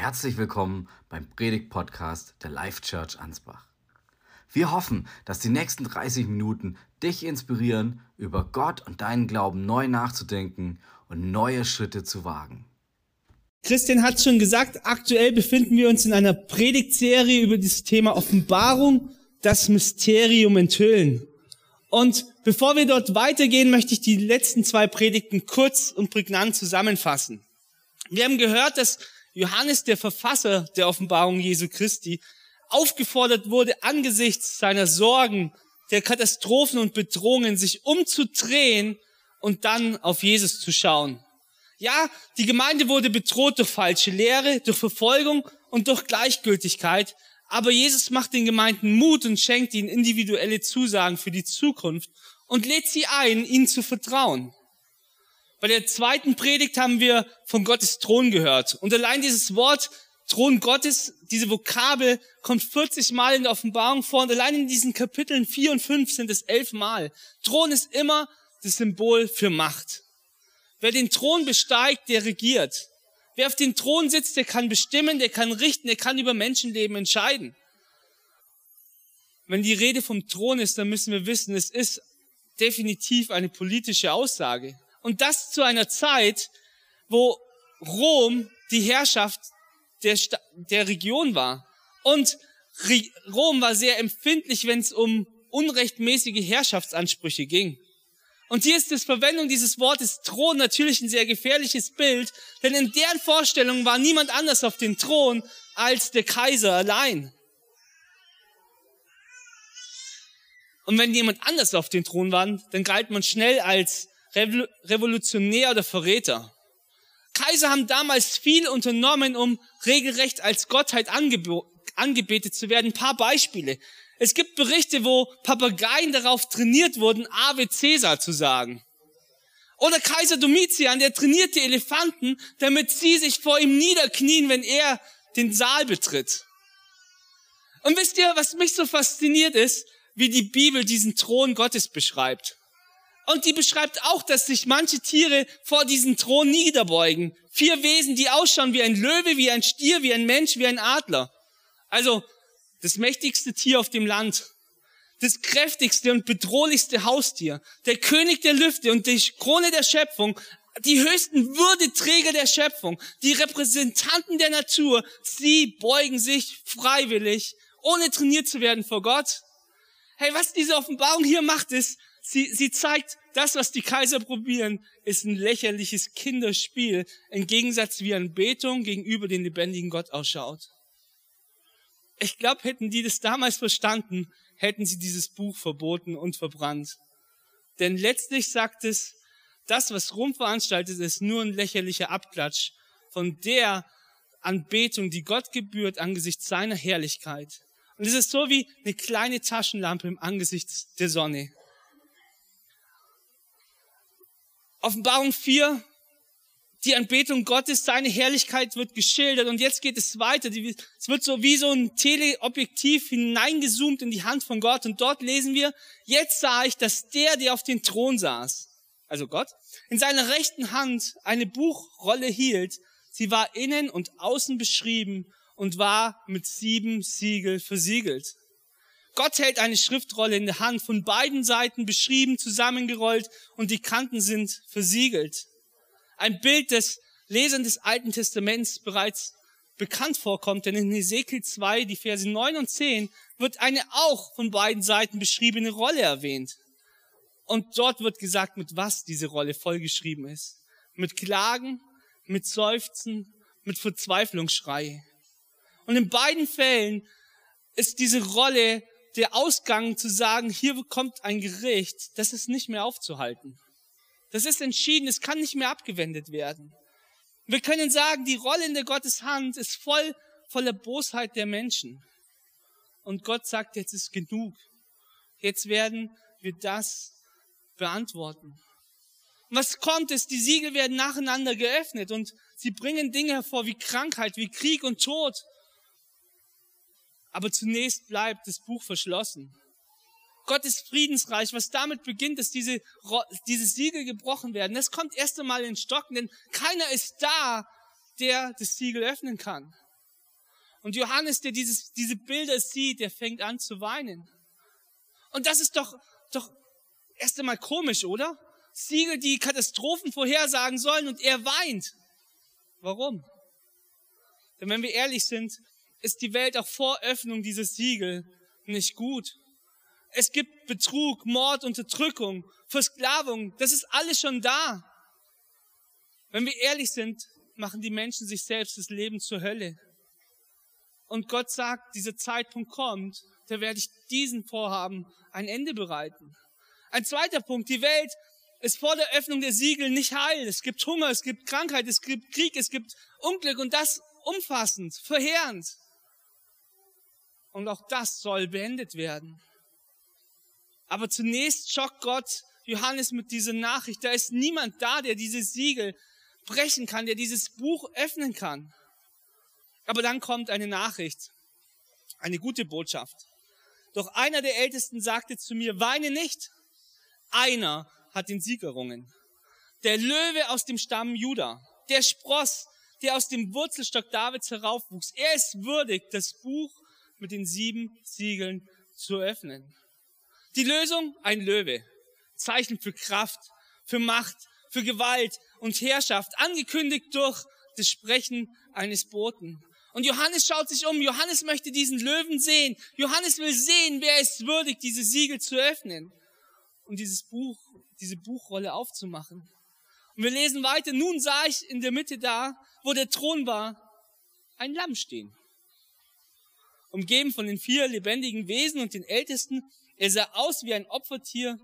Herzlich willkommen beim Predigt-Podcast der Life Church Ansbach. Wir hoffen, dass die nächsten 30 Minuten dich inspirieren, über Gott und deinen Glauben neu nachzudenken und neue Schritte zu wagen. Christian hat schon gesagt, aktuell befinden wir uns in einer Predigtserie über das Thema Offenbarung, das Mysterium enthüllen. Und bevor wir dort weitergehen, möchte ich die letzten zwei Predigten kurz und prägnant zusammenfassen. Wir haben gehört, dass Johannes, der Verfasser der Offenbarung Jesu Christi, aufgefordert wurde, angesichts seiner Sorgen, der Katastrophen und Bedrohungen, sich umzudrehen und dann auf Jesus zu schauen. Ja, die Gemeinde wurde bedroht durch falsche Lehre, durch Verfolgung und durch Gleichgültigkeit, aber Jesus macht den Gemeinden Mut und schenkt ihnen individuelle Zusagen für die Zukunft und lädt sie ein, ihnen zu vertrauen. Bei der zweiten Predigt haben wir von Gottes Thron gehört. Und allein dieses Wort Thron Gottes, diese Vokabel, kommt 40 Mal in der Offenbarung vor. Und allein in diesen Kapiteln 4 und 5 sind es elf Mal. Thron ist immer das Symbol für Macht. Wer den Thron besteigt, der regiert. Wer auf dem Thron sitzt, der kann bestimmen, der kann richten, der kann über Menschenleben entscheiden. Wenn die Rede vom Thron ist, dann müssen wir wissen, es ist definitiv eine politische Aussage. Und das zu einer Zeit, wo Rom die Herrschaft der, Sta der Region war. Und Rom war sehr empfindlich, wenn es um unrechtmäßige Herrschaftsansprüche ging. Und hier ist das Verwendung dieses Wortes Thron natürlich ein sehr gefährliches Bild, denn in deren Vorstellung war niemand anders auf dem Thron als der Kaiser allein. Und wenn jemand anders auf dem Thron war, dann galt man schnell als Revolutionär oder Verräter. Kaiser haben damals viel unternommen, um regelrecht als Gottheit angebetet zu werden. Ein paar Beispiele. Es gibt Berichte, wo Papageien darauf trainiert wurden, Ave Caesar zu sagen. Oder Kaiser Domitian, der trainierte Elefanten, damit sie sich vor ihm niederknien, wenn er den Saal betritt. Und wisst ihr, was mich so fasziniert ist, wie die Bibel diesen Thron Gottes beschreibt. Und die beschreibt auch, dass sich manche Tiere vor diesen Thron niederbeugen. Vier Wesen, die ausschauen wie ein Löwe, wie ein Stier, wie ein Mensch, wie ein Adler. Also das mächtigste Tier auf dem Land, das kräftigste und bedrohlichste Haustier, der König der Lüfte und die Krone der Schöpfung, die höchsten Würdeträger der Schöpfung, die Repräsentanten der Natur, sie beugen sich freiwillig, ohne trainiert zu werden vor Gott. Hey, was diese Offenbarung hier macht, ist, sie, sie zeigt, das, was die Kaiser probieren, ist ein lächerliches Kinderspiel, im Gegensatz wie Anbetung gegenüber dem lebendigen Gott ausschaut. Ich glaube, hätten die das damals verstanden, hätten sie dieses Buch verboten und verbrannt. Denn letztlich sagt es, das, was Rom veranstaltet, ist nur ein lächerlicher Abklatsch von der Anbetung, die Gott gebührt angesichts seiner Herrlichkeit. Und es ist so wie eine kleine Taschenlampe im Angesicht der Sonne. Offenbarung 4 die Anbetung Gottes, seine Herrlichkeit wird geschildert und jetzt geht es weiter. Es wird so wie so ein Teleobjektiv hineingezoomt in die Hand von Gott und dort lesen wir, jetzt sah ich, dass der, der auf dem Thron saß, also Gott, in seiner rechten Hand eine Buchrolle hielt. Sie war innen und außen beschrieben und war mit sieben Siegel versiegelt. Gott hält eine Schriftrolle in der Hand, von beiden Seiten beschrieben, zusammengerollt und die Kanten sind versiegelt ein Bild des Lesern des Alten Testaments bereits bekannt vorkommt, denn in Ezekiel 2, die Verse 9 und 10, wird eine auch von beiden Seiten beschriebene Rolle erwähnt. Und dort wird gesagt, mit was diese Rolle vollgeschrieben ist. Mit Klagen, mit Seufzen, mit Verzweiflungsschrei. Und in beiden Fällen ist diese Rolle der Ausgang zu sagen, hier kommt ein Gericht, das ist nicht mehr aufzuhalten. Das ist entschieden, es kann nicht mehr abgewendet werden. Wir können sagen, die Rolle in der Gottes Hand ist voll voller Bosheit der Menschen. Und Gott sagt, jetzt ist genug. Jetzt werden wir das beantworten. Und was kommt ist, die Siegel werden nacheinander geöffnet und sie bringen Dinge hervor wie Krankheit, wie Krieg und Tod. Aber zunächst bleibt das Buch verschlossen. Gottes Friedensreich, was damit beginnt, dass diese, diese Siegel gebrochen werden. Das kommt erst einmal in Stocken, denn keiner ist da, der das Siegel öffnen kann. Und Johannes, der dieses, diese Bilder sieht, der fängt an zu weinen. Und das ist doch, doch erst einmal komisch, oder? Siegel, die Katastrophen vorhersagen sollen und er weint. Warum? Denn wenn wir ehrlich sind, ist die Welt auch vor Öffnung dieses Siegel nicht gut. Es gibt Betrug, Mord, Unterdrückung, Versklavung. Das ist alles schon da. Wenn wir ehrlich sind, machen die Menschen sich selbst das Leben zur Hölle. Und Gott sagt, dieser Zeitpunkt kommt, da werde ich diesen Vorhaben ein Ende bereiten. Ein zweiter Punkt, die Welt ist vor der Öffnung der Siegel nicht heil. Es gibt Hunger, es gibt Krankheit, es gibt Krieg, es gibt Unglück und das umfassend, verheerend. Und auch das soll beendet werden. Aber zunächst schockt Gott Johannes mit dieser Nachricht. Da ist niemand da, der dieses Siegel brechen kann, der dieses Buch öffnen kann. Aber dann kommt eine Nachricht, eine gute Botschaft. Doch einer der Ältesten sagte zu mir, weine nicht. Einer hat den Sieg errungen. Der Löwe aus dem Stamm Juda, der Spross, der aus dem Wurzelstock Davids heraufwuchs. Er ist würdig, das Buch mit den sieben Siegeln zu öffnen. Die Lösung? Ein Löwe. Zeichen für Kraft, für Macht, für Gewalt und Herrschaft, angekündigt durch das Sprechen eines Boten. Und Johannes schaut sich um. Johannes möchte diesen Löwen sehen. Johannes will sehen, wer ist würdig, diese Siegel zu öffnen und dieses Buch, diese Buchrolle aufzumachen. Und wir lesen weiter. Nun sah ich in der Mitte da, wo der Thron war, ein Lamm stehen. Umgeben von den vier lebendigen Wesen und den Ältesten. Er sah aus wie ein Opfertier,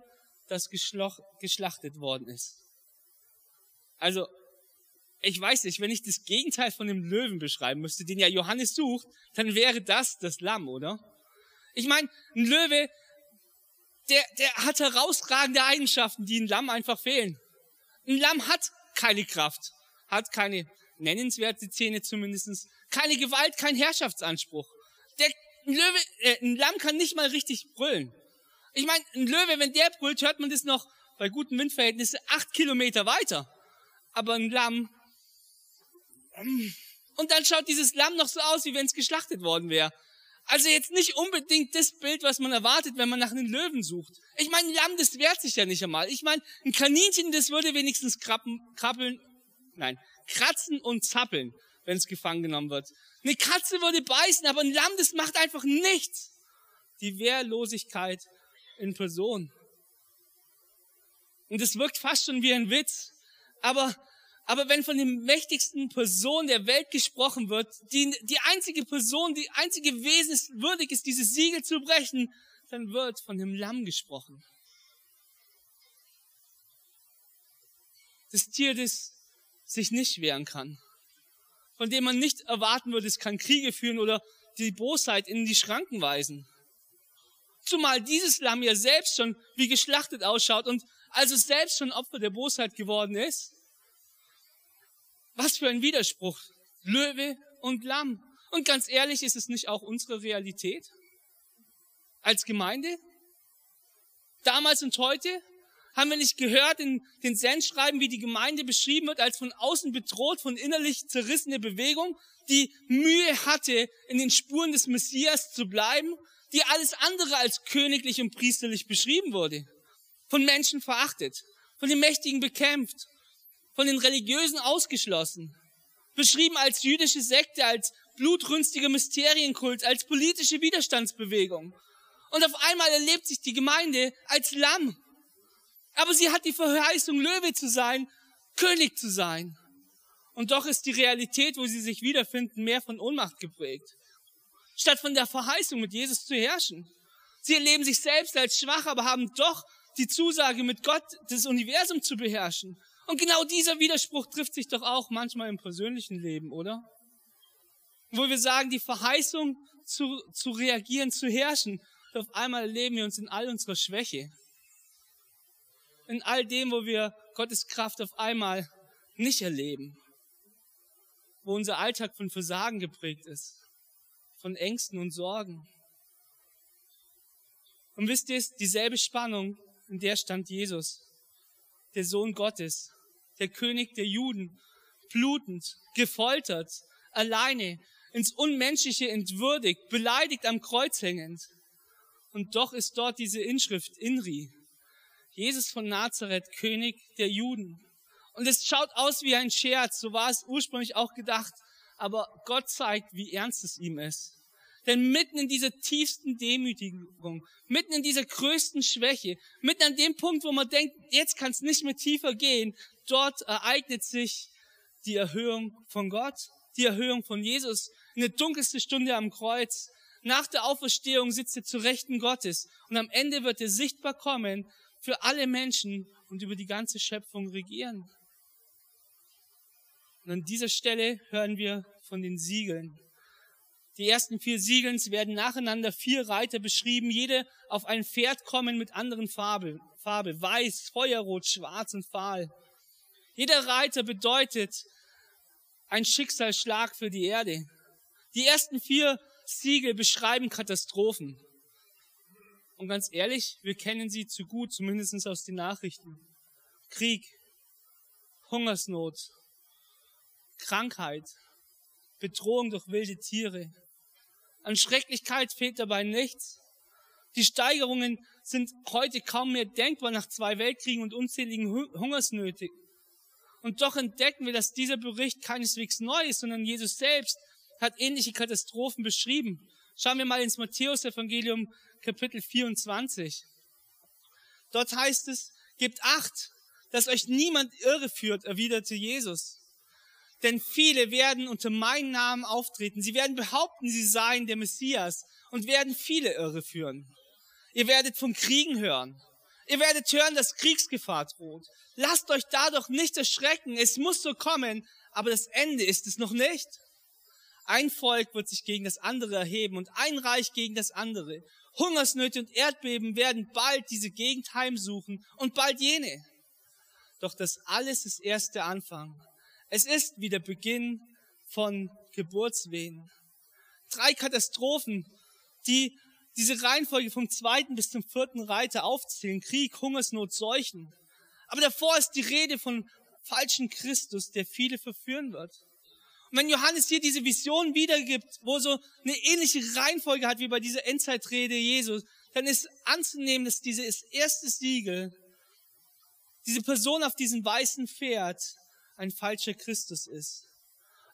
das geschlachtet worden ist. Also, ich weiß nicht, wenn ich das Gegenteil von dem Löwen beschreiben müsste, den ja Johannes sucht, dann wäre das das Lamm, oder? Ich meine, ein Löwe, der, der hat herausragende Eigenschaften, die ein Lamm einfach fehlen. Ein Lamm hat keine Kraft, hat keine nennenswerte Zähne zumindestens, keine Gewalt, kein Herrschaftsanspruch. Der ein Löwe, äh, ein Lamm kann nicht mal richtig brüllen. Ich meine, ein Löwe, wenn der brüllt, hört man das noch bei guten Windverhältnissen acht Kilometer weiter. Aber ein Lamm und dann schaut dieses Lamm noch so aus, wie wenn es geschlachtet worden wäre. Also jetzt nicht unbedingt das Bild, was man erwartet, wenn man nach einem Löwen sucht. Ich meine, ein Lamm, das wehrt sich ja nicht einmal. Ich meine, ein Kaninchen, das würde wenigstens krappen, krabbeln, nein, kratzen und zappeln, wenn es gefangen genommen wird. Eine Katze würde beißen, aber ein Lamm, das macht einfach nichts. Die Wehrlosigkeit in Person. Und es wirkt fast schon wie ein Witz. Aber aber wenn von den mächtigsten Personen der Welt gesprochen wird, die, die einzige Person, die einzige Wesen ist, würdig ist, dieses Siegel zu brechen, dann wird von dem Lamm gesprochen. Das Tier, das sich nicht wehren kann. Von dem man nicht erwarten würde, es kann Kriege führen oder die Bosheit in die Schranken weisen. Zumal dieses Lamm ja selbst schon wie geschlachtet ausschaut und also selbst schon Opfer der Bosheit geworden ist. Was für ein Widerspruch. Löwe und Lamm. Und ganz ehrlich, ist es nicht auch unsere Realität? Als Gemeinde? Damals und heute? Haben wir nicht gehört in den Sendschreiben, wie die Gemeinde beschrieben wird, als von außen bedroht, von innerlich zerrissene Bewegung, die Mühe hatte, in den Spuren des Messias zu bleiben, die alles andere als königlich und priesterlich beschrieben wurde, von Menschen verachtet, von den Mächtigen bekämpft, von den Religiösen ausgeschlossen, beschrieben als jüdische Sekte, als blutrünstiger Mysterienkult, als politische Widerstandsbewegung. Und auf einmal erlebt sich die Gemeinde als Lamm. Aber sie hat die Verheißung, Löwe zu sein, König zu sein. Und doch ist die Realität, wo sie sich wiederfinden, mehr von Ohnmacht geprägt. Statt von der Verheißung, mit Jesus zu herrschen. Sie erleben sich selbst als schwach, aber haben doch die Zusage, mit Gott das Universum zu beherrschen. Und genau dieser Widerspruch trifft sich doch auch manchmal im persönlichen Leben, oder? Wo wir sagen, die Verheißung zu, zu reagieren, zu herrschen, und auf einmal erleben wir uns in all unserer Schwäche. In all dem, wo wir Gottes Kraft auf einmal nicht erleben. Wo unser Alltag von Versagen geprägt ist. Von Ängsten und Sorgen. Und wisst ihr, dieselbe Spannung, in der stand Jesus, der Sohn Gottes, der König der Juden, blutend, gefoltert, alleine, ins Unmenschliche entwürdigt, beleidigt am Kreuz hängend. Und doch ist dort diese Inschrift Inri. Jesus von Nazareth, König der Juden. Und es schaut aus wie ein Scherz, so war es ursprünglich auch gedacht, aber Gott zeigt, wie ernst es ihm ist. Denn mitten in dieser tiefsten Demütigung, mitten in dieser größten Schwäche, mitten an dem Punkt, wo man denkt, jetzt kann es nicht mehr tiefer gehen, dort ereignet sich die Erhöhung von Gott, die Erhöhung von Jesus. In der dunkelsten Stunde am Kreuz, nach der Auferstehung sitzt er zu Rechten Gottes und am Ende wird er sichtbar kommen für alle Menschen und über die ganze Schöpfung regieren. Und an dieser Stelle hören wir von den Siegeln. Die ersten vier Siegelns werden nacheinander vier Reiter beschrieben, jede auf ein Pferd kommen mit anderen Farbe, Farbe, weiß, feuerrot, schwarz und fahl. Jeder Reiter bedeutet ein Schicksalsschlag für die Erde. Die ersten vier Siegel beschreiben Katastrophen. Und ganz ehrlich, wir kennen sie zu gut, zumindest aus den Nachrichten. Krieg, Hungersnot, Krankheit, Bedrohung durch wilde Tiere, an Schrecklichkeit fehlt dabei nichts. Die Steigerungen sind heute kaum mehr denkbar nach zwei Weltkriegen und unzähligen Hungersnöten. Und doch entdecken wir, dass dieser Bericht keineswegs neu ist, sondern Jesus selbst hat ähnliche Katastrophen beschrieben. Schauen wir mal ins Matthäus-Evangelium Kapitel 24. Dort heißt es, gebt acht, dass euch niemand irreführt, erwiderte Jesus. Denn viele werden unter meinem Namen auftreten. Sie werden behaupten, sie seien der Messias und werden viele irreführen. Ihr werdet von Kriegen hören. Ihr werdet hören, dass Kriegsgefahr droht. Lasst euch dadurch nicht erschrecken. Es muss so kommen, aber das Ende ist es noch nicht. Ein Volk wird sich gegen das andere erheben und ein Reich gegen das andere. Hungersnöte und Erdbeben werden bald diese Gegend heimsuchen und bald jene. Doch das alles ist erst der Anfang. Es ist wie der Beginn von Geburtswehen. Drei Katastrophen, die diese Reihenfolge vom zweiten bis zum vierten Reiter aufzählen. Krieg, Hungersnot, Seuchen. Aber davor ist die Rede von falschen Christus, der viele verführen wird. Und wenn Johannes hier diese Vision wiedergibt, wo so eine ähnliche Reihenfolge hat wie bei dieser Endzeitrede Jesus, dann ist anzunehmen, dass dieses erste Siegel, diese Person auf diesem weißen Pferd, ein falscher Christus ist.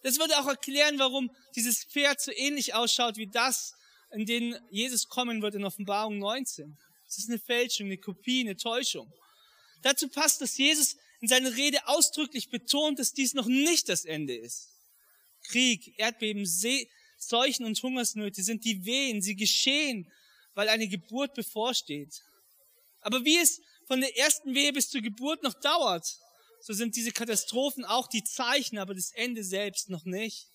Das würde auch erklären, warum dieses Pferd so ähnlich ausschaut wie das, in dem Jesus kommen wird in Offenbarung 19. Es ist eine Fälschung, eine Kopie, eine Täuschung. Dazu passt, dass Jesus in seiner Rede ausdrücklich betont, dass dies noch nicht das Ende ist. Krieg, Erdbeben, See, Seuchen und Hungersnöte sind die Wehen, sie geschehen, weil eine Geburt bevorsteht. Aber wie es von der ersten Wehe bis zur Geburt noch dauert, so sind diese Katastrophen auch die Zeichen, aber das Ende selbst noch nicht.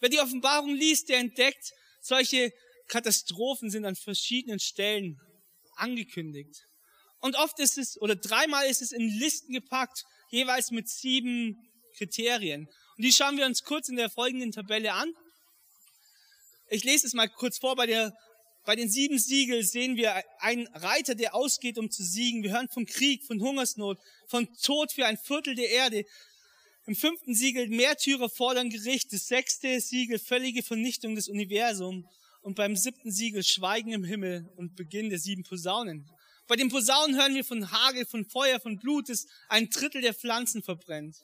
Wer die Offenbarung liest, der entdeckt, solche Katastrophen sind an verschiedenen Stellen angekündigt. Und oft ist es, oder dreimal ist es in Listen gepackt, jeweils mit sieben Kriterien. Und die schauen wir uns kurz in der folgenden Tabelle an. Ich lese es mal kurz vor bei der bei den sieben Siegel sehen wir einen Reiter, der ausgeht, um zu siegen. Wir hören von Krieg, von Hungersnot, von Tod für ein Viertel der Erde. Im fünften Siegel Märtyrer fordern Gericht. Das sechste Siegel völlige Vernichtung des Universums. Und beim siebten Siegel Schweigen im Himmel und Beginn der sieben Posaunen. Bei den Posaunen hören wir von Hagel, von Feuer, von Blut, das ein Drittel der Pflanzen verbrennt.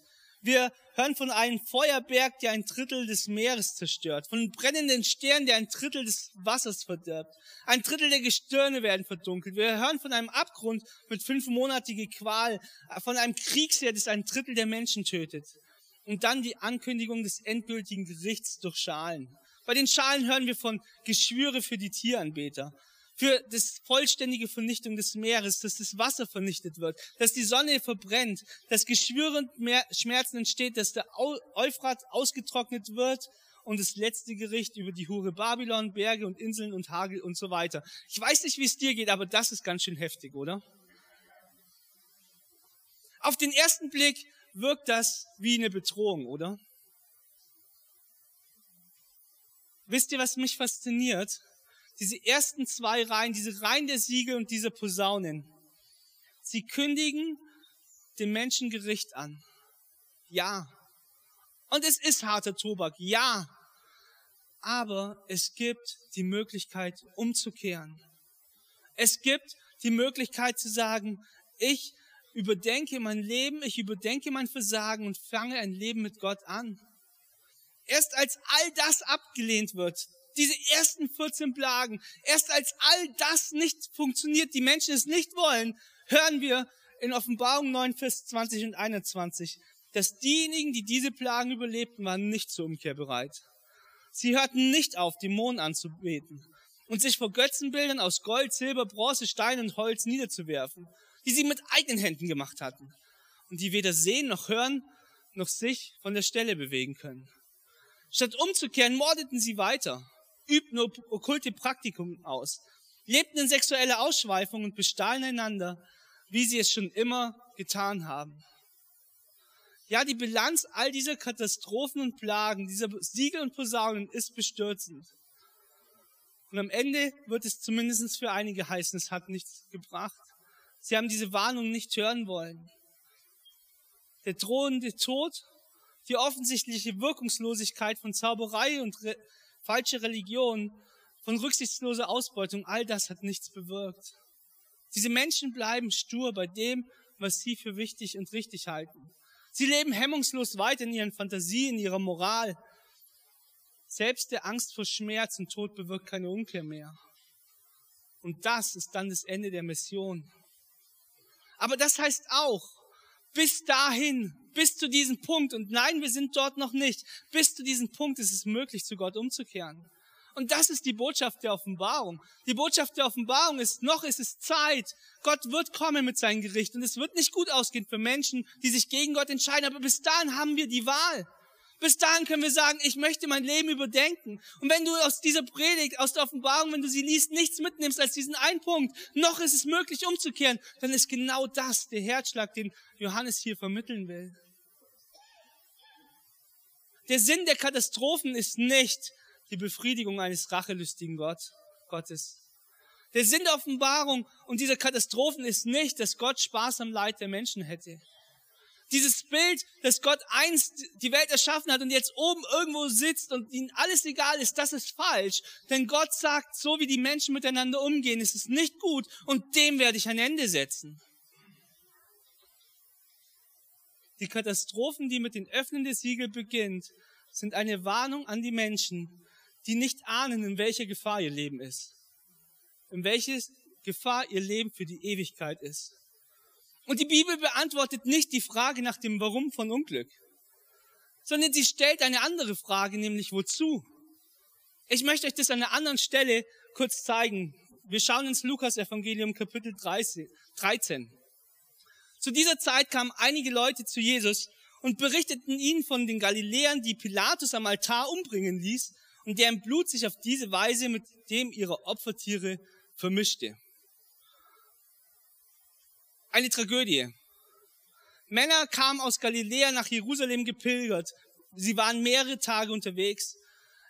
Wir hören von einem Feuerberg, der ein Drittel des Meeres zerstört, von einem brennenden Stern, der ein Drittel des Wassers verdirbt. Ein Drittel der Gestirne werden verdunkelt. Wir hören von einem Abgrund mit fünfmonatige Qual, von einem Kriegsheer, das ein Drittel der Menschen tötet. Und dann die Ankündigung des endgültigen Gerichts durch Schalen. Bei den Schalen hören wir von Geschwüre für die Tieranbeter für das vollständige Vernichtung des Meeres, dass das Wasser vernichtet wird, dass die Sonne verbrennt, dass Geschwüre und Schmerzen entsteht, dass der Euphrat ausgetrocknet wird und das letzte Gericht über die Hure Babylon, Berge und Inseln und Hagel und so weiter. Ich weiß nicht, wie es dir geht, aber das ist ganz schön heftig, oder? Auf den ersten Blick wirkt das wie eine Bedrohung, oder? Wisst ihr, was mich fasziniert? Diese ersten zwei Reihen, diese Reihen der Siegel und diese Posaunen, sie kündigen dem Menschen Gericht an. Ja. Und es ist harter Tobak. Ja. Aber es gibt die Möglichkeit umzukehren. Es gibt die Möglichkeit zu sagen, ich überdenke mein Leben, ich überdenke mein Versagen und fange ein Leben mit Gott an. Erst als all das abgelehnt wird, diese ersten 14 Plagen, erst als all das nicht funktioniert, die Menschen es nicht wollen, hören wir in Offenbarung 9, Vers 20 und 21, dass diejenigen, die diese Plagen überlebten, waren nicht zur Umkehr bereit. Sie hörten nicht auf, Dämonen anzubeten und sich vor Götzenbildern aus Gold, Silber, Bronze, Stein und Holz niederzuwerfen, die sie mit eigenen Händen gemacht hatten und die weder sehen noch hören noch sich von der Stelle bewegen können. Statt umzukehren, mordeten sie weiter, übten okkulte Praktikum aus, lebten in sexueller Ausschweifung und bestahlen einander, wie sie es schon immer getan haben. Ja, die Bilanz all dieser Katastrophen und Plagen, dieser Siegel und Posaunen ist bestürzend. Und am Ende wird es zumindest für einige heißen, es hat nichts gebracht. Sie haben diese Warnung nicht hören wollen. Der drohende Tod, die offensichtliche Wirkungslosigkeit von Zauberei und falsche Religion, von rücksichtsloser Ausbeutung, all das hat nichts bewirkt. Diese Menschen bleiben stur bei dem, was sie für wichtig und richtig halten. Sie leben hemmungslos weiter in ihren Fantasien, in ihrer Moral. Selbst der Angst vor Schmerz und Tod bewirkt keine Umkehr mehr. Und das ist dann das Ende der Mission. Aber das heißt auch, bis dahin, bis zu diesem Punkt, und nein, wir sind dort noch nicht, bis zu diesem Punkt ist es möglich, zu Gott umzukehren. Und das ist die Botschaft der Offenbarung. Die Botschaft der Offenbarung ist, noch ist es Zeit. Gott wird kommen mit seinem Gericht. Und es wird nicht gut ausgehen für Menschen, die sich gegen Gott entscheiden. Aber bis dahin haben wir die Wahl. Bis dahin können wir sagen, ich möchte mein Leben überdenken. Und wenn du aus dieser Predigt, aus der Offenbarung, wenn du sie liest, nichts mitnimmst als diesen einen Punkt, noch ist es möglich umzukehren, dann ist genau das der Herzschlag, den Johannes hier vermitteln will. Der Sinn der Katastrophen ist nicht, die Befriedigung eines rachelüstigen Gott, Gottes. Der Sinn der Offenbarung und dieser Katastrophen ist nicht, dass Gott Spaß am Leid der Menschen hätte. Dieses Bild, dass Gott einst die Welt erschaffen hat und jetzt oben irgendwo sitzt und ihnen alles egal ist, das ist falsch. Denn Gott sagt, so wie die Menschen miteinander umgehen, ist es nicht gut und dem werde ich ein Ende setzen. Die Katastrophen, die mit den Öffnen des Siegel beginnt, sind eine Warnung an die Menschen, die nicht ahnen, in welcher Gefahr ihr Leben ist. In welcher Gefahr ihr Leben für die Ewigkeit ist. Und die Bibel beantwortet nicht die Frage nach dem Warum von Unglück, sondern sie stellt eine andere Frage, nämlich wozu. Ich möchte euch das an einer anderen Stelle kurz zeigen. Wir schauen ins Lukas-Evangelium Kapitel 13. Zu dieser Zeit kamen einige Leute zu Jesus und berichteten ihnen von den Galiläern, die Pilatus am Altar umbringen ließ und deren Blut sich auf diese Weise mit dem ihrer Opfertiere vermischte. Eine Tragödie. Männer kamen aus Galiläa nach Jerusalem gepilgert. Sie waren mehrere Tage unterwegs.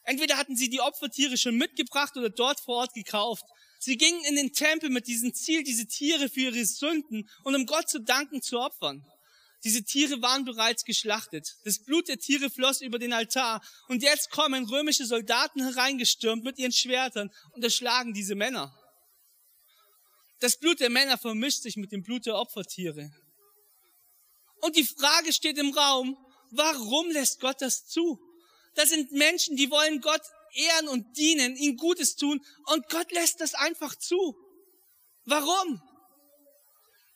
Entweder hatten sie die Opfertiere schon mitgebracht oder dort vor Ort gekauft. Sie gingen in den Tempel mit diesem Ziel, diese Tiere für ihre Sünden und um Gott zu danken zu opfern. Diese Tiere waren bereits geschlachtet. Das Blut der Tiere floss über den Altar. Und jetzt kommen römische Soldaten hereingestürmt mit ihren Schwertern und erschlagen diese Männer. Das Blut der Männer vermischt sich mit dem Blut der Opfertiere. Und die Frage steht im Raum, warum lässt Gott das zu? Das sind Menschen, die wollen Gott ehren und dienen, ihm Gutes tun und Gott lässt das einfach zu. Warum?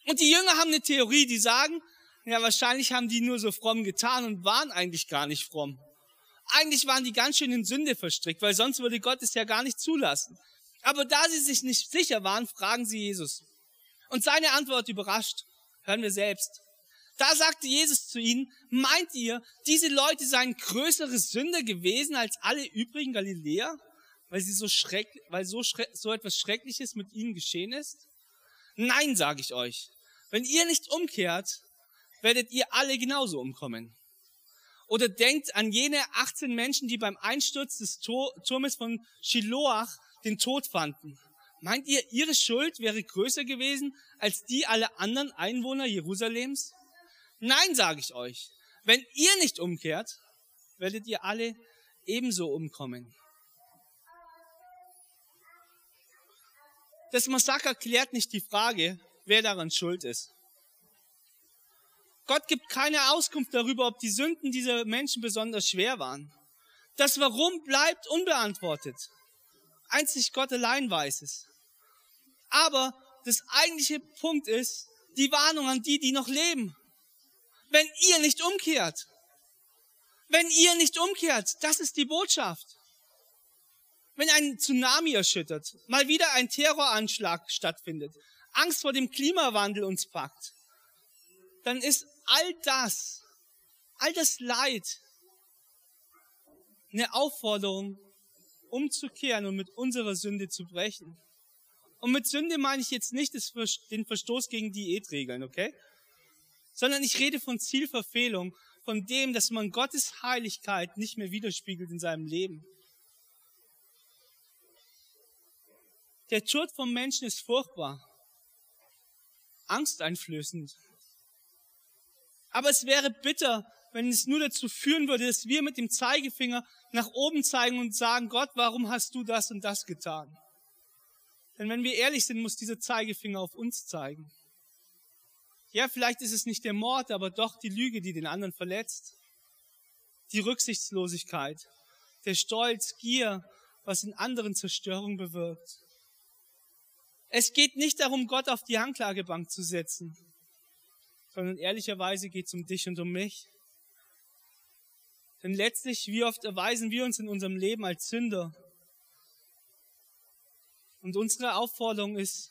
Und die Jünger haben eine Theorie, die sagen, ja, wahrscheinlich haben die nur so fromm getan und waren eigentlich gar nicht fromm. Eigentlich waren die ganz schön in Sünde verstrickt, weil sonst würde Gott es ja gar nicht zulassen. Aber da sie sich nicht sicher waren, fragen sie Jesus. Und seine Antwort überrascht. Hören wir selbst. Da sagte Jesus zu ihnen, meint ihr, diese Leute seien größere Sünder gewesen als alle übrigen Galiläer, weil sie so schreck, weil so, so etwas Schreckliches mit ihnen geschehen ist? Nein, sage ich euch. Wenn ihr nicht umkehrt, werdet ihr alle genauso umkommen. Oder denkt an jene 18 Menschen, die beim Einsturz des Turmes von Shiloach den Tod fanden. Meint ihr, ihre Schuld wäre größer gewesen als die aller anderen Einwohner Jerusalems? Nein, sage ich euch. Wenn ihr nicht umkehrt, werdet ihr alle ebenso umkommen. Das Massaker klärt nicht die Frage, wer daran schuld ist. Gott gibt keine Auskunft darüber, ob die Sünden dieser Menschen besonders schwer waren. Das Warum bleibt unbeantwortet. Einzig Gott allein weiß es. Aber das eigentliche Punkt ist die Warnung an die, die noch leben. Wenn ihr nicht umkehrt, wenn ihr nicht umkehrt, das ist die Botschaft. Wenn ein Tsunami erschüttert, mal wieder ein Terroranschlag stattfindet, Angst vor dem Klimawandel uns packt, dann ist all das, all das Leid eine Aufforderung, umzukehren und mit unserer Sünde zu brechen. Und mit Sünde meine ich jetzt nicht den Verstoß gegen Diätregeln, okay? Sondern ich rede von Zielverfehlung, von dem, dass man Gottes Heiligkeit nicht mehr widerspiegelt in seinem Leben. Der Tod vom Menschen ist furchtbar, angsteinflößend. Aber es wäre bitter, wenn es nur dazu führen würde, dass wir mit dem Zeigefinger nach oben zeigen und sagen, Gott, warum hast du das und das getan? Denn wenn wir ehrlich sind, muss dieser Zeigefinger auf uns zeigen. Ja, vielleicht ist es nicht der Mord, aber doch die Lüge, die den anderen verletzt. Die Rücksichtslosigkeit, der Stolz, Gier, was in anderen Zerstörung bewirkt. Es geht nicht darum, Gott auf die Anklagebank zu setzen, sondern ehrlicherweise geht es um dich und um mich. Denn letztlich, wie oft erweisen wir uns in unserem Leben als Sünder? Und unsere Aufforderung ist,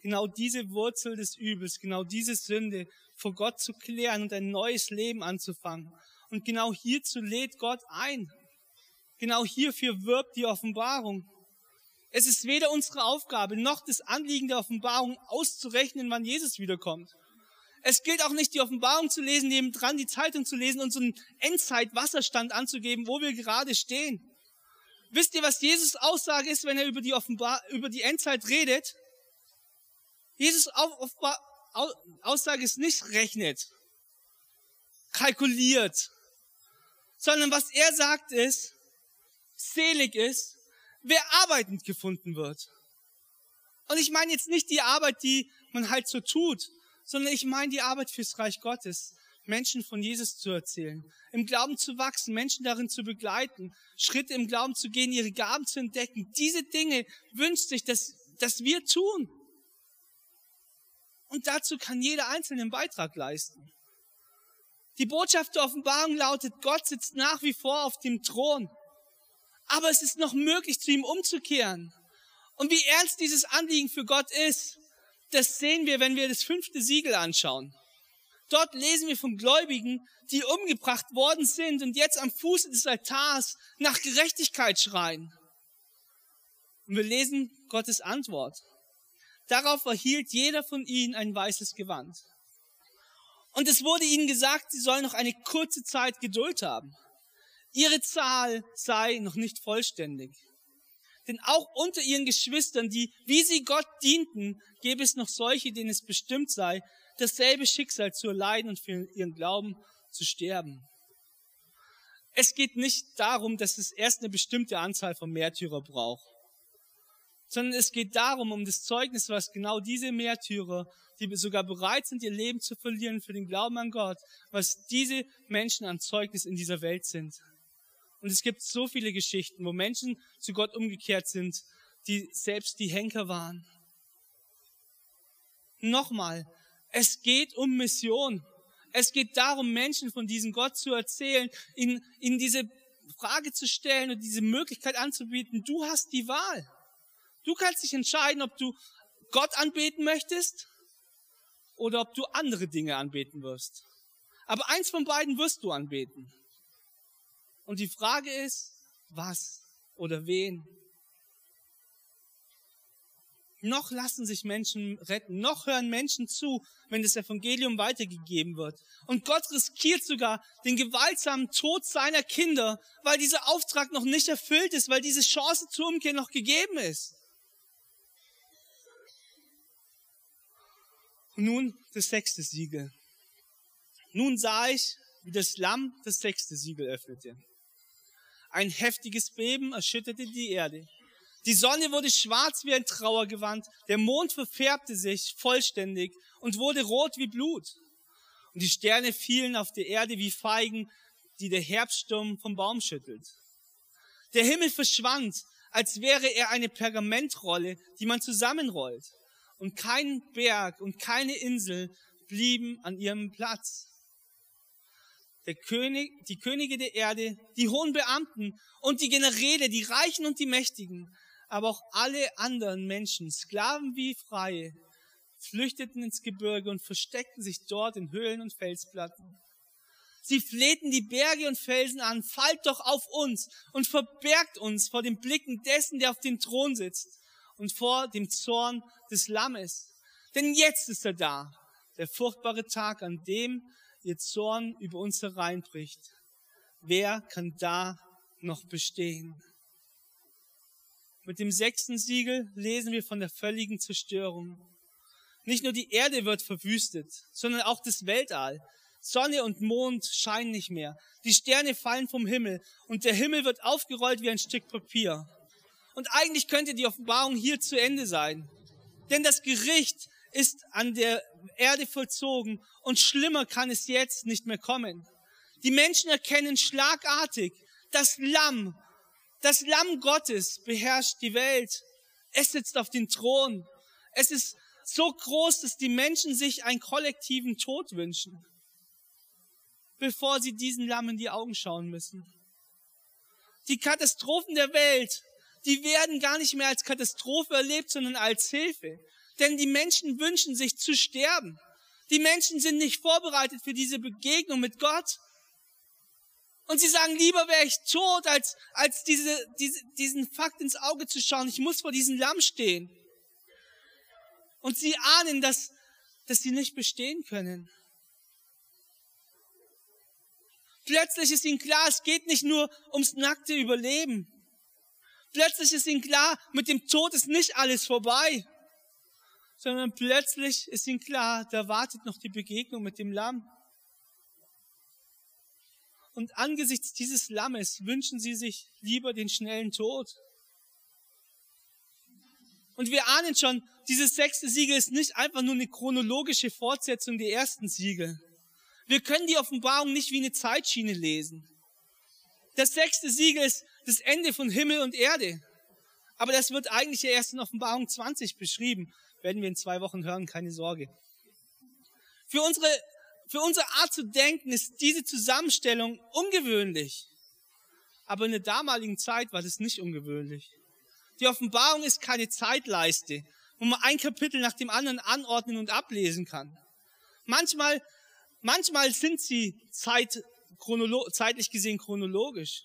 genau diese Wurzel des Übels, genau diese Sünde vor Gott zu klären und ein neues Leben anzufangen. Und genau hierzu lädt Gott ein. Genau hierfür wirbt die Offenbarung. Es ist weder unsere Aufgabe noch das Anliegen der Offenbarung auszurechnen, wann Jesus wiederkommt. Es gilt auch nicht, die Offenbarung zu lesen, nebendran die Zeitung zu lesen und so einen Endzeit-Wasserstand anzugeben, wo wir gerade stehen. Wisst ihr, was Jesus Aussage ist, wenn er über die, Offenbar über die Endzeit redet? Jesus Aussage ist nicht rechnet, kalkuliert, sondern was er sagt ist, selig ist, wer arbeitend gefunden wird. Und ich meine jetzt nicht die Arbeit, die man halt so tut, sondern ich meine die Arbeit fürs Reich Gottes. Menschen von Jesus zu erzählen, im Glauben zu wachsen, Menschen darin zu begleiten, Schritte im Glauben zu gehen, ihre Gaben zu entdecken. Diese Dinge wünscht sich, dass, dass wir tun. Und dazu kann jeder Einzelne einen Beitrag leisten. Die Botschaft der Offenbarung lautet, Gott sitzt nach wie vor auf dem Thron. Aber es ist noch möglich, zu ihm umzukehren. Und wie ernst dieses Anliegen für Gott ist, das sehen wir, wenn wir das fünfte Siegel anschauen. Dort lesen wir von Gläubigen, die umgebracht worden sind und jetzt am Fuße des Altars nach Gerechtigkeit schreien. Und wir lesen Gottes Antwort. Darauf erhielt jeder von ihnen ein weißes Gewand. Und es wurde ihnen gesagt, sie sollen noch eine kurze Zeit Geduld haben. Ihre Zahl sei noch nicht vollständig. Denn auch unter ihren Geschwistern, die, wie sie Gott dienten, gäbe es noch solche, denen es bestimmt sei, dasselbe Schicksal zu erleiden und für ihren Glauben zu sterben. Es geht nicht darum, dass es erst eine bestimmte Anzahl von Märtyrer braucht, sondern es geht darum, um das Zeugnis, was genau diese Märtyrer, die sogar bereit sind, ihr Leben zu verlieren für den Glauben an Gott, was diese Menschen an Zeugnis in dieser Welt sind. Und es gibt so viele Geschichten, wo Menschen zu Gott umgekehrt sind, die selbst die Henker waren. Nochmal, es geht um Mission. Es geht darum, Menschen von diesem Gott zu erzählen, ihnen, ihnen diese Frage zu stellen und diese Möglichkeit anzubieten. Du hast die Wahl. Du kannst dich entscheiden, ob du Gott anbeten möchtest oder ob du andere Dinge anbeten wirst. Aber eins von beiden wirst du anbeten. Und die Frage ist, was oder wen? Noch lassen sich Menschen retten, noch hören Menschen zu, wenn das Evangelium weitergegeben wird. Und Gott riskiert sogar den gewaltsamen Tod seiner Kinder, weil dieser Auftrag noch nicht erfüllt ist, weil diese Chance zur Umkehr noch gegeben ist. Und nun das sechste Siegel. Nun sah ich, wie das Lamm das sechste Siegel öffnete. Ein heftiges Beben erschütterte die Erde. Die Sonne wurde schwarz wie ein Trauergewand, der Mond verfärbte sich vollständig und wurde rot wie Blut. Und die Sterne fielen auf die Erde wie Feigen, die der Herbststurm vom Baum schüttelt. Der Himmel verschwand, als wäre er eine Pergamentrolle, die man zusammenrollt. Und kein Berg und keine Insel blieben an ihrem Platz. Der König, die Könige der Erde, die hohen Beamten und die Generäle, die Reichen und die Mächtigen, aber auch alle anderen Menschen, Sklaven wie Freie, flüchteten ins Gebirge und versteckten sich dort in Höhlen und Felsplatten. Sie flehten die Berge und Felsen an, fallt doch auf uns und verbergt uns vor den Blicken dessen, der auf dem Thron sitzt und vor dem Zorn des Lammes. Denn jetzt ist er da, der furchtbare Tag, an dem ihr Zorn über uns hereinbricht. Wer kann da noch bestehen? Mit dem sechsten Siegel lesen wir von der völligen Zerstörung. Nicht nur die Erde wird verwüstet, sondern auch das Weltall. Sonne und Mond scheinen nicht mehr. Die Sterne fallen vom Himmel und der Himmel wird aufgerollt wie ein Stück Papier. Und eigentlich könnte die Offenbarung hier zu Ende sein. Denn das Gericht ist an der Erde vollzogen und schlimmer kann es jetzt nicht mehr kommen. Die Menschen erkennen schlagartig, das Lamm, das Lamm Gottes beherrscht die Welt. Es sitzt auf dem Thron. Es ist so groß, dass die Menschen sich einen kollektiven Tod wünschen, bevor sie diesen Lamm in die Augen schauen müssen. Die Katastrophen der Welt, die werden gar nicht mehr als Katastrophe erlebt, sondern als Hilfe. Denn die Menschen wünschen sich zu sterben. Die Menschen sind nicht vorbereitet für diese Begegnung mit Gott. Und sie sagen, lieber wäre ich tot, als, als diese, diese, diesen Fakt ins Auge zu schauen. Ich muss vor diesem Lamm stehen. Und sie ahnen, dass, dass sie nicht bestehen können. Plötzlich ist ihnen klar, es geht nicht nur ums nackte Überleben. Plötzlich ist ihnen klar, mit dem Tod ist nicht alles vorbei sondern plötzlich ist ihnen klar, da wartet noch die Begegnung mit dem Lamm. Und angesichts dieses Lammes wünschen sie sich lieber den schnellen Tod. Und wir ahnen schon, dieses sechste Siegel ist nicht einfach nur eine chronologische Fortsetzung der ersten Siegel. Wir können die Offenbarung nicht wie eine Zeitschiene lesen. Das sechste Siegel ist das Ende von Himmel und Erde. Aber das wird eigentlich ja erst in Offenbarung 20 beschrieben werden wir in zwei Wochen hören, keine Sorge. Für unsere, für unsere Art zu denken ist diese Zusammenstellung ungewöhnlich. Aber in der damaligen Zeit war das nicht ungewöhnlich. Die Offenbarung ist keine Zeitleiste, wo man ein Kapitel nach dem anderen anordnen und ablesen kann. Manchmal, manchmal sind sie zeit, zeitlich gesehen chronologisch.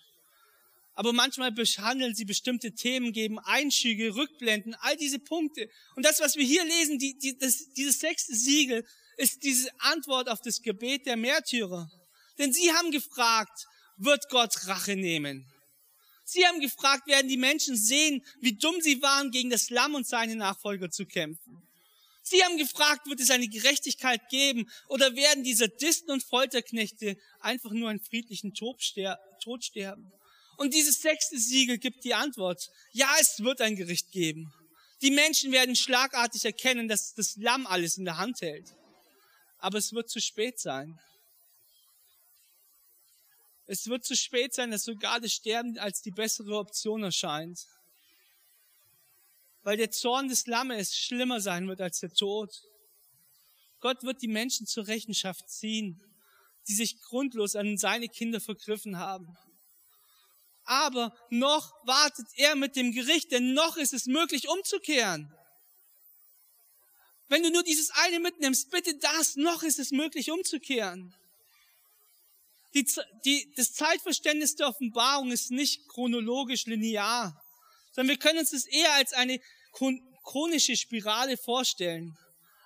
Aber manchmal behandeln sie bestimmte Themen, geben Einschüge, Rückblenden, all diese Punkte. Und das, was wir hier lesen, die, die, das, dieses sechste Siegel, ist diese Antwort auf das Gebet der Märtyrer. Denn sie haben gefragt, wird Gott Rache nehmen? Sie haben gefragt, werden die Menschen sehen, wie dumm sie waren, gegen das Lamm und seine Nachfolger zu kämpfen? Sie haben gefragt, wird es eine Gerechtigkeit geben oder werden die Sadisten und Folterknechte einfach nur einen friedlichen Tod sterben? Und dieses sechste Siegel gibt die Antwort. Ja, es wird ein Gericht geben. Die Menschen werden schlagartig erkennen, dass das Lamm alles in der Hand hält. Aber es wird zu spät sein. Es wird zu spät sein, dass sogar das Sterben als die bessere Option erscheint. Weil der Zorn des Lammes schlimmer sein wird als der Tod. Gott wird die Menschen zur Rechenschaft ziehen, die sich grundlos an seine Kinder vergriffen haben aber noch wartet er mit dem Gericht, denn noch ist es möglich umzukehren. Wenn du nur dieses eine mitnimmst, bitte das, noch ist es möglich umzukehren. Die, die, das Zeitverständnis der Offenbarung ist nicht chronologisch linear, sondern wir können uns das eher als eine chronische Spirale vorstellen.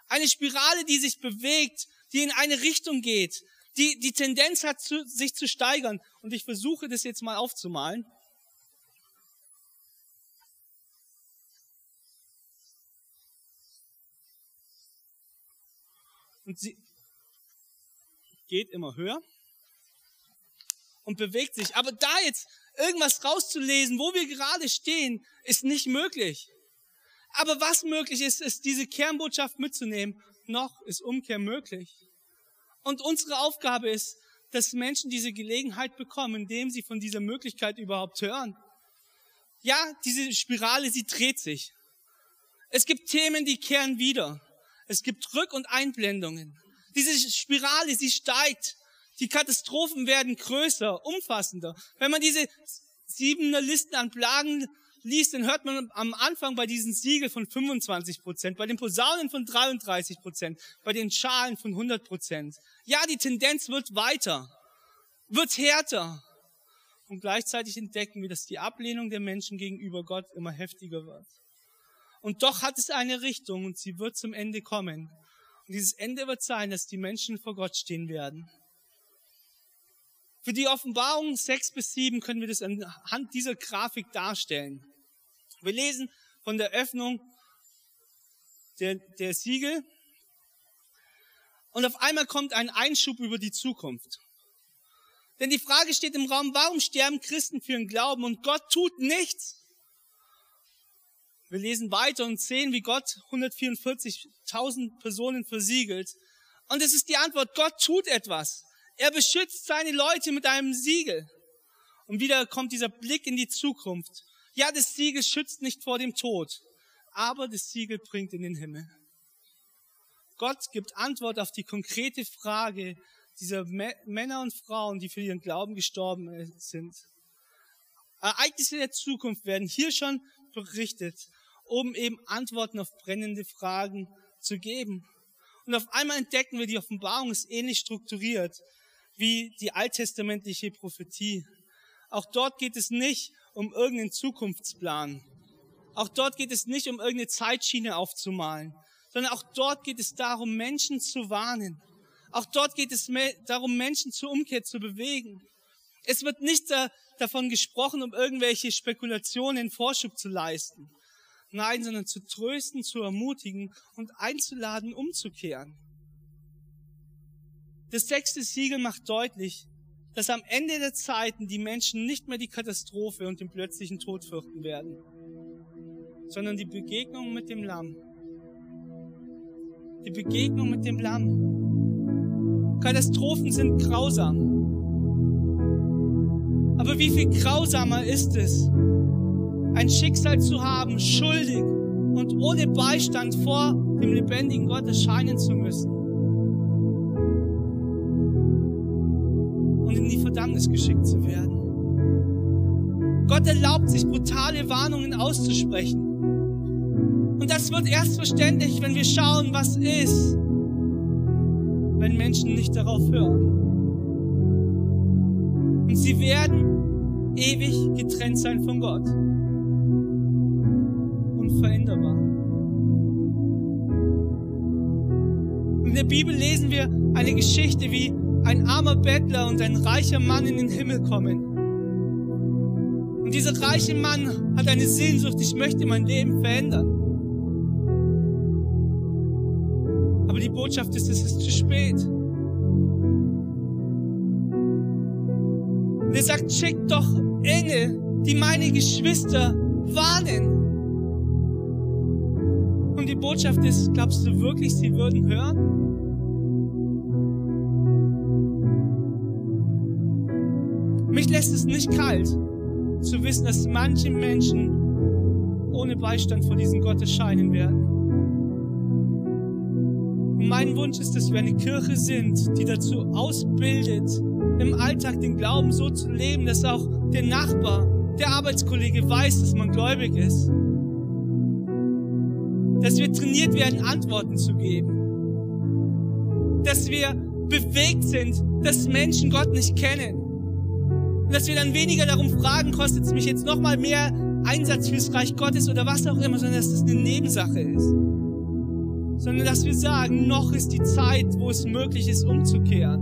Eine Spirale, die sich bewegt, die in eine Richtung geht, die, die Tendenz hat, zu, sich zu steigern. Und ich versuche das jetzt mal aufzumalen. Und sie geht immer höher und bewegt sich. Aber da jetzt irgendwas rauszulesen, wo wir gerade stehen, ist nicht möglich. Aber was möglich ist, ist diese Kernbotschaft mitzunehmen. Noch ist Umkehr möglich. Und unsere Aufgabe ist, dass Menschen diese Gelegenheit bekommen, indem sie von dieser Möglichkeit überhaupt hören. Ja, diese Spirale, sie dreht sich. Es gibt Themen, die kehren wieder. Es gibt Rück- und Einblendungen. Diese Spirale, sie steigt. Die Katastrophen werden größer, umfassender. Wenn man diese siebener Listen an Plagen liest, dann hört man am Anfang bei diesen Siegel von 25 Prozent, bei den Posaunen von 33 Prozent, bei den Schalen von 100 Prozent. Ja, die Tendenz wird weiter, wird härter. Und gleichzeitig entdecken wir, dass die Ablehnung der Menschen gegenüber Gott immer heftiger wird. Und doch hat es eine Richtung und sie wird zum Ende kommen. Und dieses Ende wird sein, dass die Menschen vor Gott stehen werden. Für die Offenbarung 6 bis 7 können wir das anhand dieser Grafik darstellen. Wir lesen von der Öffnung der, der Siegel und auf einmal kommt ein Einschub über die Zukunft. Denn die Frage steht im Raum, warum sterben Christen für ihren Glauben und Gott tut nichts? Wir lesen weiter und sehen, wie Gott 144.000 Personen versiegelt. Und es ist die Antwort, Gott tut etwas. Er beschützt seine Leute mit einem Siegel. Und wieder kommt dieser Blick in die Zukunft. Ja, das Siegel schützt nicht vor dem Tod, aber das Siegel bringt in den Himmel. Gott gibt Antwort auf die konkrete Frage dieser Männer und Frauen, die für ihren Glauben gestorben sind. Ereignisse der Zukunft werden hier schon berichtet, um eben Antworten auf brennende Fragen zu geben. Und auf einmal entdecken wir, die Offenbarung ist ähnlich strukturiert wie die alttestamentliche Prophetie. Auch dort geht es nicht um irgendeinen Zukunftsplan. Auch dort geht es nicht um irgendeine Zeitschiene aufzumalen, sondern auch dort geht es darum, Menschen zu warnen. Auch dort geht es darum, Menschen zur Umkehr zu bewegen. Es wird nicht da, davon gesprochen, um irgendwelche Spekulationen Vorschub zu leisten. Nein, sondern zu trösten, zu ermutigen und einzuladen, umzukehren. Das sechste Siegel macht deutlich, dass am Ende der Zeiten die Menschen nicht mehr die Katastrophe und den plötzlichen Tod fürchten werden, sondern die Begegnung mit dem Lamm. Die Begegnung mit dem Lamm. Katastrophen sind grausam. Aber wie viel grausamer ist es, ein Schicksal zu haben, schuldig und ohne Beistand vor dem lebendigen Gott erscheinen zu müssen. Verdammnis geschickt zu werden. Gott erlaubt sich brutale Warnungen auszusprechen. Und das wird erst verständlich, wenn wir schauen, was ist, wenn Menschen nicht darauf hören. Und sie werden ewig getrennt sein von Gott. Unveränderbar. In der Bibel lesen wir eine Geschichte, wie ein armer Bettler und ein reicher Mann in den Himmel kommen. Und dieser reiche Mann hat eine Sehnsucht, ich möchte mein Leben verändern. Aber die Botschaft ist, es ist zu spät. Und er sagt, schickt doch Engel, die meine Geschwister warnen. Und die Botschaft ist, glaubst du wirklich, sie würden hören? Lässt es nicht kalt, zu wissen, dass manche Menschen ohne Beistand vor diesem Gott erscheinen werden. Und mein Wunsch ist, dass wir eine Kirche sind, die dazu ausbildet, im Alltag den Glauben so zu leben, dass auch der Nachbar, der Arbeitskollege weiß, dass man gläubig ist. Dass wir trainiert werden, Antworten zu geben. Dass wir bewegt sind, dass Menschen Gott nicht kennen. Und dass wir dann weniger darum fragen, kostet es mich jetzt nochmal mehr Einsatz fürs Reich Gottes oder was auch immer, sondern dass das eine Nebensache ist. Sondern dass wir sagen, noch ist die Zeit, wo es möglich ist, umzukehren.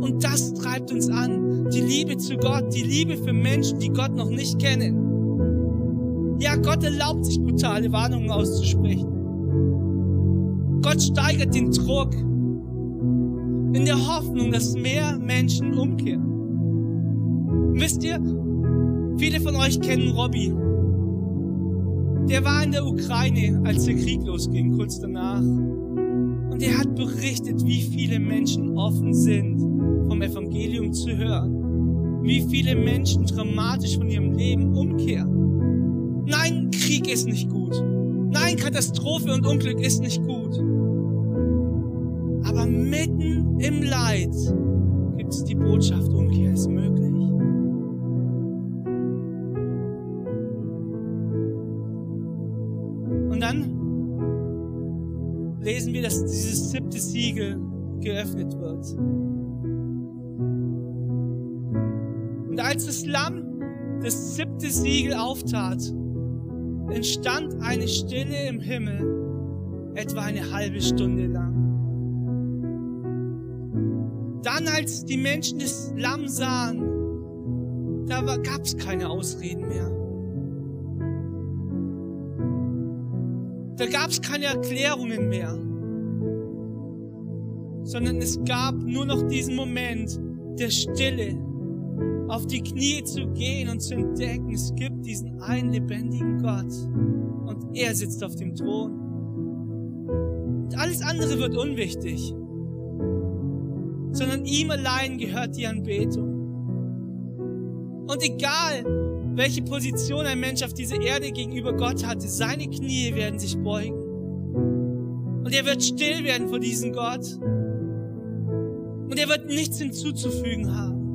Und das treibt uns an. Die Liebe zu Gott, die Liebe für Menschen, die Gott noch nicht kennen. Ja, Gott erlaubt sich brutale Warnungen auszusprechen. Gott steigert den Druck in der Hoffnung, dass mehr Menschen umkehren. Wisst ihr, viele von euch kennen Robby. Der war in der Ukraine, als der Krieg losging, kurz danach. Und er hat berichtet, wie viele Menschen offen sind, vom Evangelium zu hören. Wie viele Menschen dramatisch von ihrem Leben umkehren. Nein, Krieg ist nicht gut. Nein, Katastrophe und Unglück ist nicht gut. Aber mitten im Leid gibt es die Botschaft, Umkehr ist möglich. Dass dieses siebte Siegel geöffnet wird. Und als das Lamm das siebte Siegel auftat, entstand eine Stille im Himmel, etwa eine halbe Stunde lang. Dann, als die Menschen das Lamm sahen, da gab es keine Ausreden mehr. Da gab es keine Erklärungen mehr, sondern es gab nur noch diesen Moment der Stille, auf die Knie zu gehen und zu entdecken, es gibt diesen einen lebendigen Gott und er sitzt auf dem Thron. Und alles andere wird unwichtig, sondern ihm allein gehört die Anbetung. Und egal, welche Position ein Mensch auf dieser Erde gegenüber Gott hatte. Seine Knie werden sich beugen. Und er wird still werden vor diesem Gott. Und er wird nichts hinzuzufügen haben.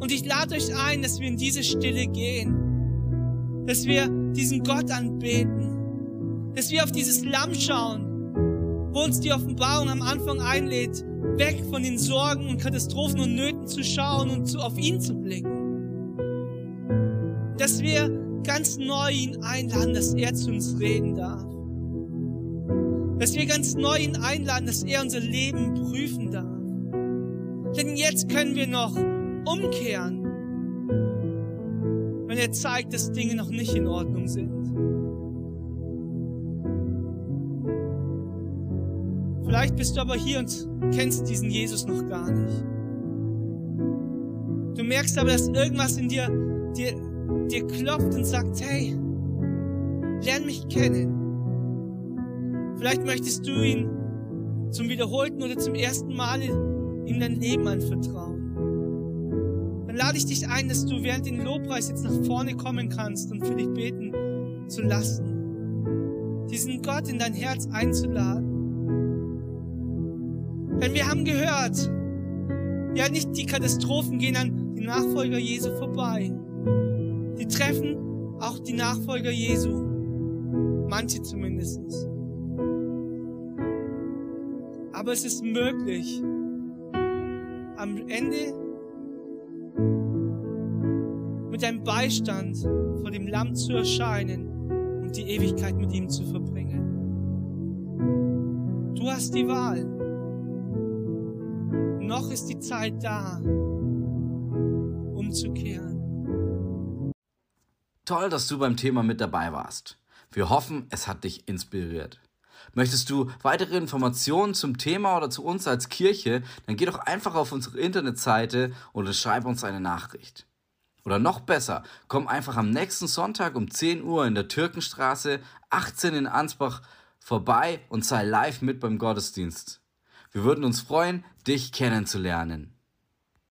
Und ich lade euch ein, dass wir in diese Stille gehen. Dass wir diesen Gott anbeten. Dass wir auf dieses Lamm schauen, wo uns die Offenbarung am Anfang einlädt, weg von den Sorgen und Katastrophen und Nöten zu schauen und zu, auf ihn zu blicken. Dass wir ganz neu ihn einladen, dass er zu uns reden darf. Dass wir ganz neu ihn einladen, dass er unser Leben prüfen darf. Denn jetzt können wir noch umkehren, wenn er zeigt, dass Dinge noch nicht in Ordnung sind. Vielleicht bist du aber hier und kennst diesen Jesus noch gar nicht. Du merkst aber, dass irgendwas in dir, dir, dir klopft und sagt, hey, lern mich kennen. Vielleicht möchtest du ihn zum wiederholten oder zum ersten Mal ihm dein Leben anvertrauen. Dann lade ich dich ein, dass du während den Lobpreis jetzt nach vorne kommen kannst und für dich beten zu lassen. Diesen Gott in dein Herz einzuladen. Denn wir haben gehört, ja nicht die Katastrophen gehen an die Nachfolger Jesu vorbei. Die treffen auch die Nachfolger Jesu. Manche zumindest. Aber es ist möglich, am Ende mit einem Beistand vor dem Lamm zu erscheinen und die Ewigkeit mit ihm zu verbringen. Du hast die Wahl noch ist die Zeit da, umzukehren. Toll, dass du beim Thema mit dabei warst. Wir hoffen, es hat dich inspiriert. Möchtest du weitere Informationen zum Thema oder zu uns als Kirche, dann geh doch einfach auf unsere Internetseite oder schreib uns eine Nachricht. Oder noch besser, komm einfach am nächsten Sonntag um 10 Uhr in der Türkenstraße 18 in Ansbach vorbei und sei live mit beim Gottesdienst. Wir würden uns freuen, dich kennenzulernen.